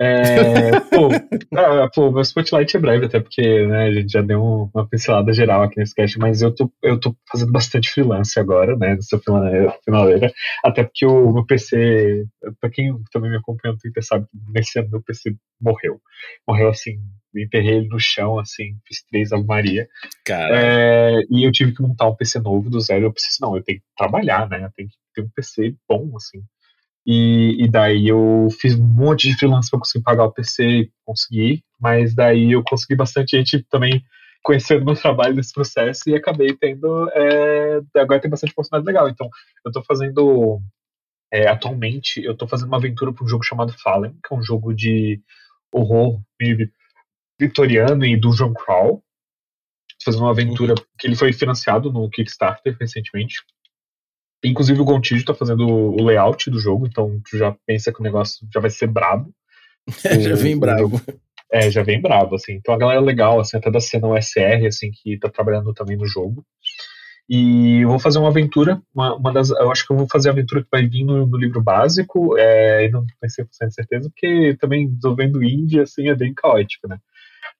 É, pô, ah, pô, meu spotlight é breve, até porque né, a gente já deu uma pincelada geral aqui nesse cast, mas eu tô, eu tô fazendo bastante freelance agora, né, nessa finaleira, até porque o meu PC, pra quem também me acompanha no Twitter sabe que nesse ano meu PC morreu. Morreu assim, enterrei ele no chão, assim, fiz três Ave Maria. É, e eu tive que montar um PC novo do zero. Eu preciso, não, eu tenho que trabalhar, né? Eu tenho que ter um PC bom, assim. E, e, daí eu fiz um monte de freelance para conseguir pagar o PC e conseguir, mas daí eu consegui bastante gente também conhecendo meu trabalho nesse processo e acabei tendo. É, agora tem bastante oportunidade legal. Então, eu estou fazendo. É, atualmente, eu estou fazendo uma aventura para um jogo chamado Fallen, que é um jogo de horror vitoriano e dungeon crawl. Fazendo uma aventura que ele foi financiado no Kickstarter recentemente. Inclusive o Gontijo tá fazendo o layout do jogo, então tu já pensa que o negócio já vai ser brabo. já vem brabo. É, já vem brabo, assim. Então a galera é legal, assim, até da cena USR, assim, que tá trabalhando também no jogo. E eu vou fazer uma aventura, uma, uma das, eu acho que eu vou fazer a aventura que vai vir no, no livro básico, é, e não tenho 100% de certeza, porque também desenvolvendo indie, assim, é bem caótico, né?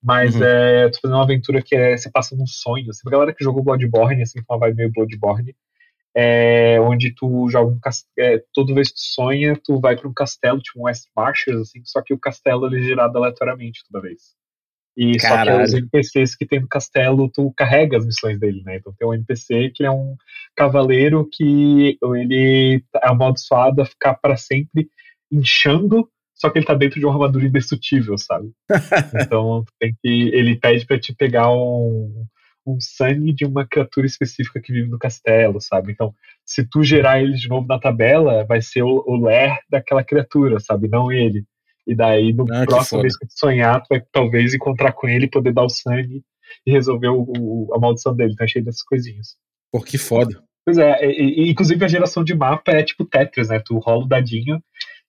Mas uhum. é, eu tô fazendo uma aventura que é, se passa num sonho, assim, a galera que jogou Bloodborne, assim, com uma vibe meio Bloodborne, é, onde tu joga um é, toda vez que tu sonha, tu vai para um castelo, tipo um West Marches, assim, só que o castelo ele é gerado aleatoriamente toda vez. E Caralho. só que os NPCs que tem no castelo, tu carrega as missões dele, né? Então tem um NPC que é um cavaleiro que ele é amaldiçoado a ficar para sempre inchando, só que ele tá dentro de uma armadura indestrutível, sabe? então tem que ele pede para te pegar um um sangue de uma criatura específica que vive no castelo, sabe? Então, se tu gerar ele de novo na tabela, vai ser o, o ler daquela criatura, sabe? Não ele. E daí, no ah, próximo vez que tu sonhar, tu vai talvez encontrar com ele, poder dar o sangue e resolver o, o, a maldição dele. Então, achei dessas coisinhas. Pô, que foda. Pois é, e, e, inclusive a geração de mapa é tipo Tetris, né? Tu rola o dadinho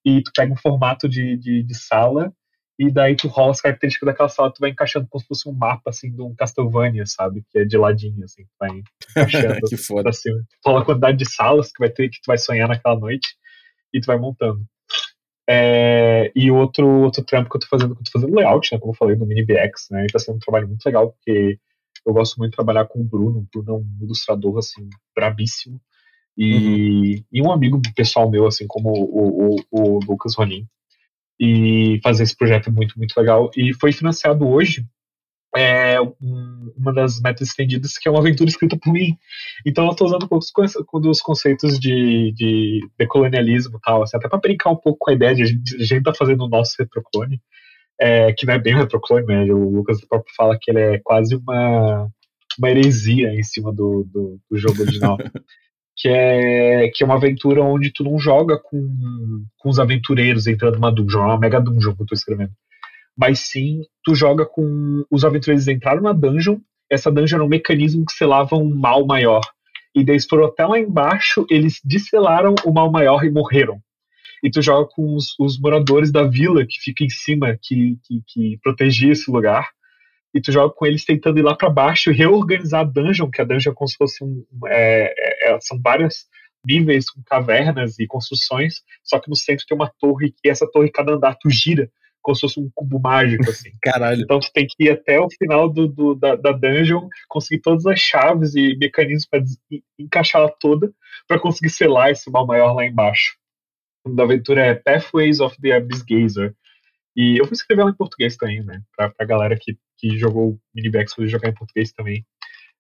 e tu pega um formato de, de, de sala e daí tu rola as características daquela sala, tu vai encaixando como se fosse um mapa, assim, de um Castlevania, sabe? Que é de ladinho, assim, tu vai encaixando que foda. cima. Tu rola a quantidade de salas que vai ter, que tu vai sonhar naquela noite, e tu vai montando. É, e outro, outro trampo que eu tô fazendo, que eu tô fazendo layout, né, como eu falei, no MiniBX, né, e tá sendo um trabalho muito legal, porque eu gosto muito de trabalhar com o Bruno, o Bruno é um ilustrador, assim, brabíssimo, e, uhum. e um amigo pessoal meu, assim, como o, o, o Lucas Ronin, e fazer esse projeto muito, muito legal, e foi financiado hoje é um, uma das metas estendidas, que é uma aventura escrita por mim. Então eu estou usando os conceitos de, de decolonialismo e tal, assim, até para brincar um pouco com a ideia de a gente, a gente tá fazendo o nosso retroclone, é, que não é bem um retroclone, né? O Lucas próprio fala que ele é quase uma, uma heresia em cima do, do, do jogo original. que é, que é uma aventura onde tu não joga com, com os aventureiros entrando numa dungeon, é uma mega dungeon que eu tô escrevendo mas sim tu joga com os aventureiros entraram na dungeon, essa dungeon era um mecanismo que selava um mal maior. E daí foram até lá embaixo, eles disselaram o mal maior e morreram. E tu joga com os, os moradores da vila que fica em cima, que, que, que protegia esse lugar. E tu joga com eles tentando ir lá para baixo e reorganizar a dungeon, que a dungeon é como se fosse um. É, é, é, são vários níveis com cavernas e construções, só que no centro tem uma torre, e essa torre, cada andar tu gira como se fosse um cubo mágico, assim. Caralho. Então tu tem que ir até o final do, do da, da, dungeon, conseguir todas as chaves e mecanismos para encaixar ela toda para conseguir selar esse mal maior lá embaixo. O nome da aventura é Pathways of the Abyss Gazer. E eu vou escrever ela em português também, né? Pra, pra galera que, que jogou Minibags poder jogar em português também.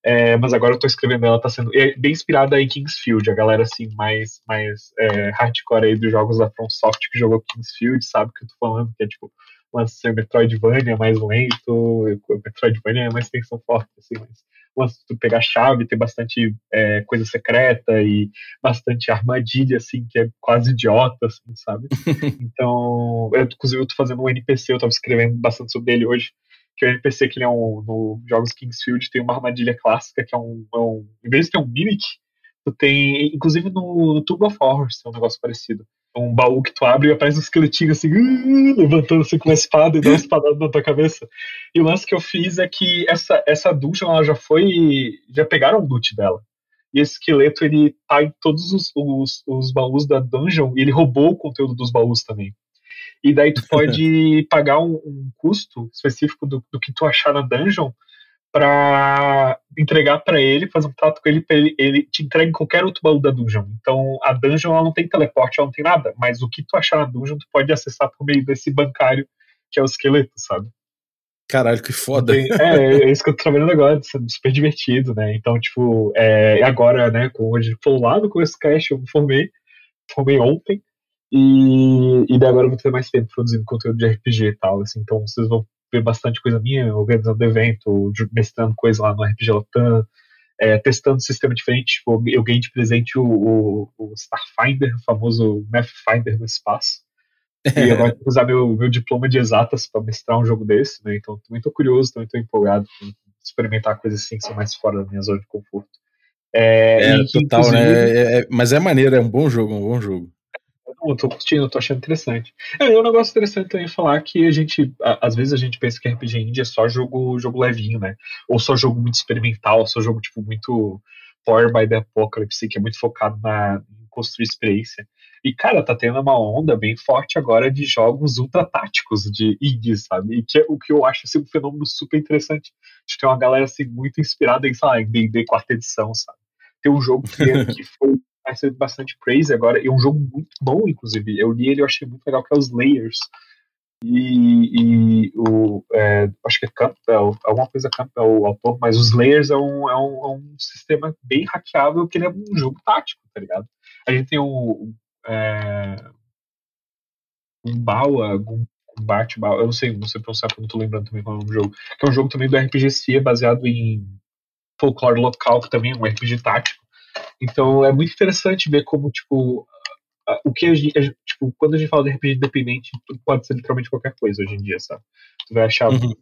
É, mas agora eu tô escrevendo ela, tá sendo é bem inspirada em Kingsfield, a galera assim mais, mais é, hardcore aí dos jogos da FromSoft que jogou Kingsfield, sabe o que eu tô falando, que é tipo lance Metroidvania mais lento, Metroidvania é mais tensão forte, assim, mas lance tu pegar chave, ter bastante é, coisa secreta e bastante armadilha, assim, que é quase idiota, assim, sabe? então, eu, inclusive eu tô fazendo um NPC, eu tava escrevendo bastante sobre ele hoje, que o NPC que ele é um, no jogos Kingsfield tem uma armadilha clássica que é um, é um em vez de ter um mimic, tu tem, inclusive no, no Tube of Horrors tem um negócio parecido. É um baú que tu abre e aparece um esqueletinho assim, uh, levantando assim com uma espada e dá uma espadada na tua cabeça. E o lance que eu fiz é que essa, essa dungeon, ela já foi, já pegaram o loot dela. E esse esqueleto, ele tá em todos os, os, os baús da dungeon e ele roubou o conteúdo dos baús também. E daí tu pode pagar um, um custo específico do, do, que tu achar na dungeon para entregar para ele, fazer um trato com ele, pra ele, ele te entrega em qualquer outro baú da dungeon. Então a dungeon ela não tem teleporte, ela não tem nada, mas o que tu achar na dungeon tu pode acessar por meio desse bancário que é o esqueleto, sabe? Caralho, que foda. É, é isso que eu tô trabalhando agora, super divertido, né? Então, tipo, é, agora, né, a gente falou lá no começo do cast, eu me formei, formei ontem, e, e daí agora eu vou ter mais tempo produzindo conteúdo de RPG e tal, assim, então vocês vão ver bastante coisa minha, organizando evento, mestrando coisa lá no RPG Latam, é, testando sistema diferente, tipo, eu ganhei de presente o, o, o Starfinder, o famoso Mathfinder no espaço, e agora vou usar meu, meu diploma de exatas para mestrar um jogo desse, né, então também tô curioso, também tô empolgado com experimentar coisas assim que são mais fora da minha zona de conforto. É, é total, né? É, é, mas é maneiro, é um bom jogo, um bom jogo eu tô curtindo, tô achando interessante. É, e um negócio interessante também falar que a gente, às vezes a gente pensa que RPG indie é só jogo, jogo levinho, né? Ou só jogo muito experimental, só jogo, tipo, muito Power by the Apocalypse, que é muito focado na, em construir experiência. E, cara, tá tendo uma onda bem forte agora de jogos ultra táticos de indies, sabe? E que é o que eu acho assim, um fenômeno super interessante. Acho que tem uma galera assim, muito inspirada em, sei lá, em D&D quarta edição, sabe? Tem um jogo que, que foi recebe bastante praise agora, e é um jogo muito bom, inclusive. Eu li ele e achei muito legal, que é os Layers. E, e o, é, acho que é Campbell, alguma coisa Campbell o autor, mas os Layers é um, é um, é um sistema bem hackeável, que ele é um jogo tático, tá ligado? A gente tem um, é, um Baua, um Bart Baua, eu não sei, não sei pronunciar porque não tô lembrando também qual é o nome do jogo, que é um jogo também do RPG CIA, baseado em folclore local, que também é um RPG tático, então é muito interessante ver como, tipo, o que a gente, tipo, quando a gente fala de RPG independente, pode ser literalmente qualquer coisa hoje em dia, sabe? Tu vai achar uhum.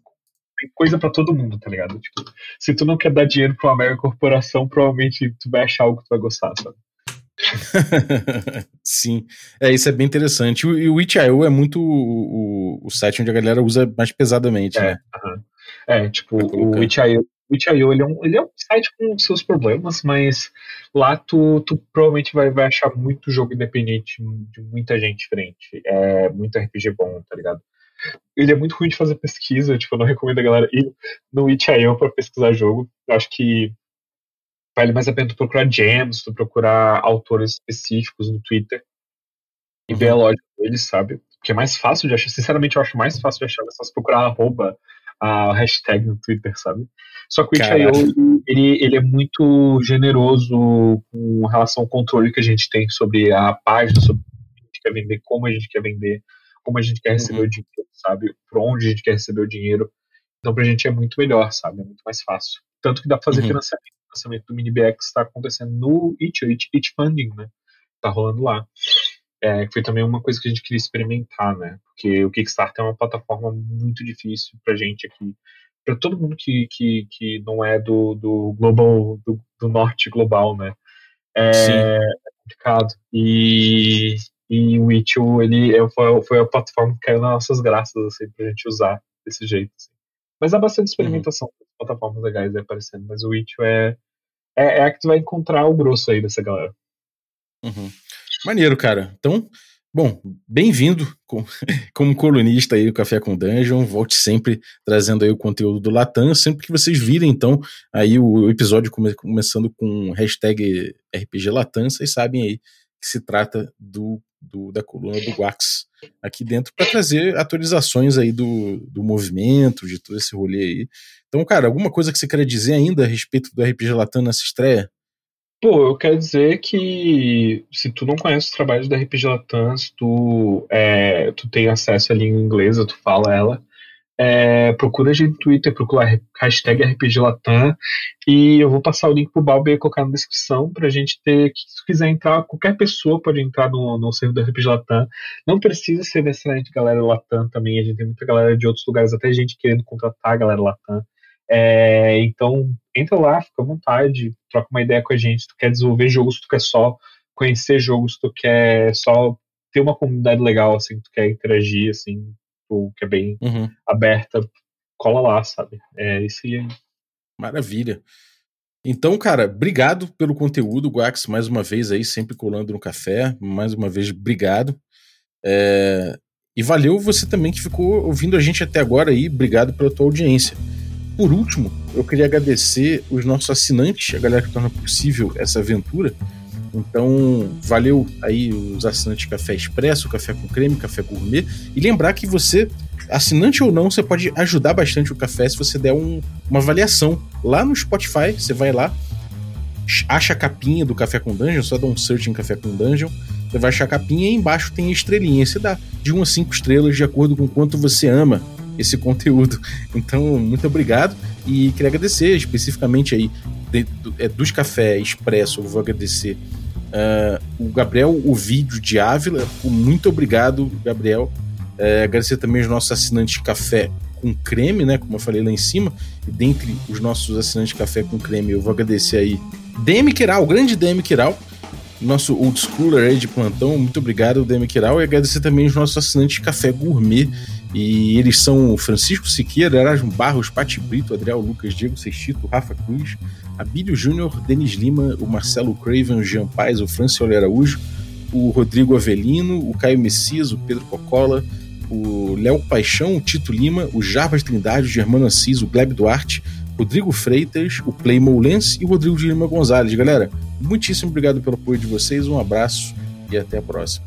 coisa para todo mundo, tá ligado? Tipo, se tu não quer dar dinheiro pra uma mega corporação, provavelmente tu vai achar algo que tu vai gostar, sabe? Sim, é isso é bem interessante. E o Itch.io é muito o, o, site onde a galera usa mais pesadamente, é, né? Uh -huh. É, tipo, o Itch.io o itch.io ele, é um, ele é um site com seus problemas, mas lá tu, tu provavelmente vai, vai achar muito jogo independente de muita gente diferente. É muito RPG bom, tá ligado? Ele é muito ruim de fazer pesquisa, tipo, eu não recomendo a galera ir no itch.io pra pesquisar jogo. Eu acho que vale mais a pena tu procurar gems, tu procurar autores específicos no Twitter e ver a uhum. lógica deles, sabe? Porque é mais fácil de achar. Sinceramente, eu acho mais fácil de achar é só se procurar arroba a hashtag no Twitter, sabe? Só que o itch.io, ele, ele é muito generoso com relação ao controle que a gente tem sobre a página, sobre o que a gente quer vender, como a gente quer vender, como a gente quer receber uhum. o dinheiro, sabe? Por onde a gente quer receber o dinheiro. Então, pra gente é muito melhor, sabe? É muito mais fácil. Tanto que dá pra fazer uhum. financiamento. O financiamento do MiniBX está acontecendo no Itch, Itch, Itch Funding, né? Tá rolando lá. É, foi também uma coisa que a gente queria experimentar, né? Porque o Kickstarter é uma plataforma muito difícil pra gente aqui. Pra todo mundo que, que, que não é do, do global, do, do norte global, né? É, é complicado. E, e o Itch.io, ele é, foi, foi a plataforma que caiu nas nossas graças, assim, pra gente usar desse jeito. Assim. Mas há bastante experimentação uhum. plataformas legais aí aparecendo, mas o Itch.io é, é, é a que tu vai encontrar o grosso aí dessa galera. Uhum. Maneiro, cara. Então, bom, bem-vindo como colunista aí do Café com Dungeon. Volte sempre trazendo aí o conteúdo do Latam. Sempre que vocês virem, então, aí o episódio come começando com hashtag RPG Latam, vocês sabem aí que se trata do, do da coluna do Wax aqui dentro para trazer atualizações aí do, do movimento, de todo esse rolê aí. Então, cara, alguma coisa que você queira dizer ainda a respeito do RPG Latam nessa estreia? Pô, eu quero dizer que se tu não conhece os trabalhos da RPG Latam, se tu, é, tu tem acesso à língua inglesa, tu fala ela, é, procura a gente no Twitter, procura hashtag RPG Latam e eu vou passar o link pro Balbi e colocar na descrição pra gente ter, se quiser entrar, qualquer pessoa pode entrar no, no servidor da RPG Latam, não precisa ser necessariamente galera Latam também, a gente tem muita galera de outros lugares, até gente querendo contratar a galera Latam, é, então, entra lá, fica à vontade, troca uma ideia com a gente. Se tu quer desenvolver jogos, se tu quer só conhecer jogos, se tu quer só ter uma comunidade legal, assim, tu quer interagir, assim, tu que é bem uhum. aberta, cola lá, sabe? É isso aí. Maravilha. Então, cara, obrigado pelo conteúdo, Guax, mais uma vez aí, sempre colando no café. Mais uma vez, obrigado. É... E valeu você também que ficou ouvindo a gente até agora aí. Obrigado pela tua audiência. Por último, eu queria agradecer os nossos assinantes, a galera que torna possível essa aventura. Então, valeu aí os assinantes Café Expresso, Café com Creme, Café Gourmet. E lembrar que você, assinante ou não, você pode ajudar bastante o café se você der um, uma avaliação. Lá no Spotify, você vai lá, acha a capinha do Café com Dungeon, só dá um search em Café com Dungeon. Você vai achar a capinha e embaixo tem a estrelinha. Você dá de 1 a 5 estrelas de acordo com quanto você ama esse conteúdo. Então, muito obrigado. E queria agradecer especificamente aí de, do, é, dos Café Expresso, eu vou agradecer uh, o Gabriel, o vídeo de Ávila, muito obrigado, Gabriel. Uh, agradecer também os nossos assinantes Café com Creme, né, como eu falei lá em cima, e dentre os nossos assinantes Café com Creme, eu vou agradecer aí DM Kiral, o grande DM Kiral, nosso old schooler aí de plantão, muito obrigado, DM Kiral, e agradecer também os nossos assinantes Café Gourmet, e eles são Francisco Siqueira, Erasmo Barros, Pati Brito, Adriel Lucas, Diego Sextito, Rafa Cruz, Abílio Júnior, Denis Lima, o Marcelo Craven, o Jean Paz, o Francioli Araújo, o Rodrigo Avelino, o Caio Messias, o Pedro Cocola, o Léo Paixão, o Tito Lima, o Jarbas Trindade, o Germano Assis, o Gleb Duarte, Rodrigo Freitas, o Play Moulens e o Rodrigo de Lima Gonzalez. Galera, muitíssimo obrigado pelo apoio de vocês, um abraço e até a próxima.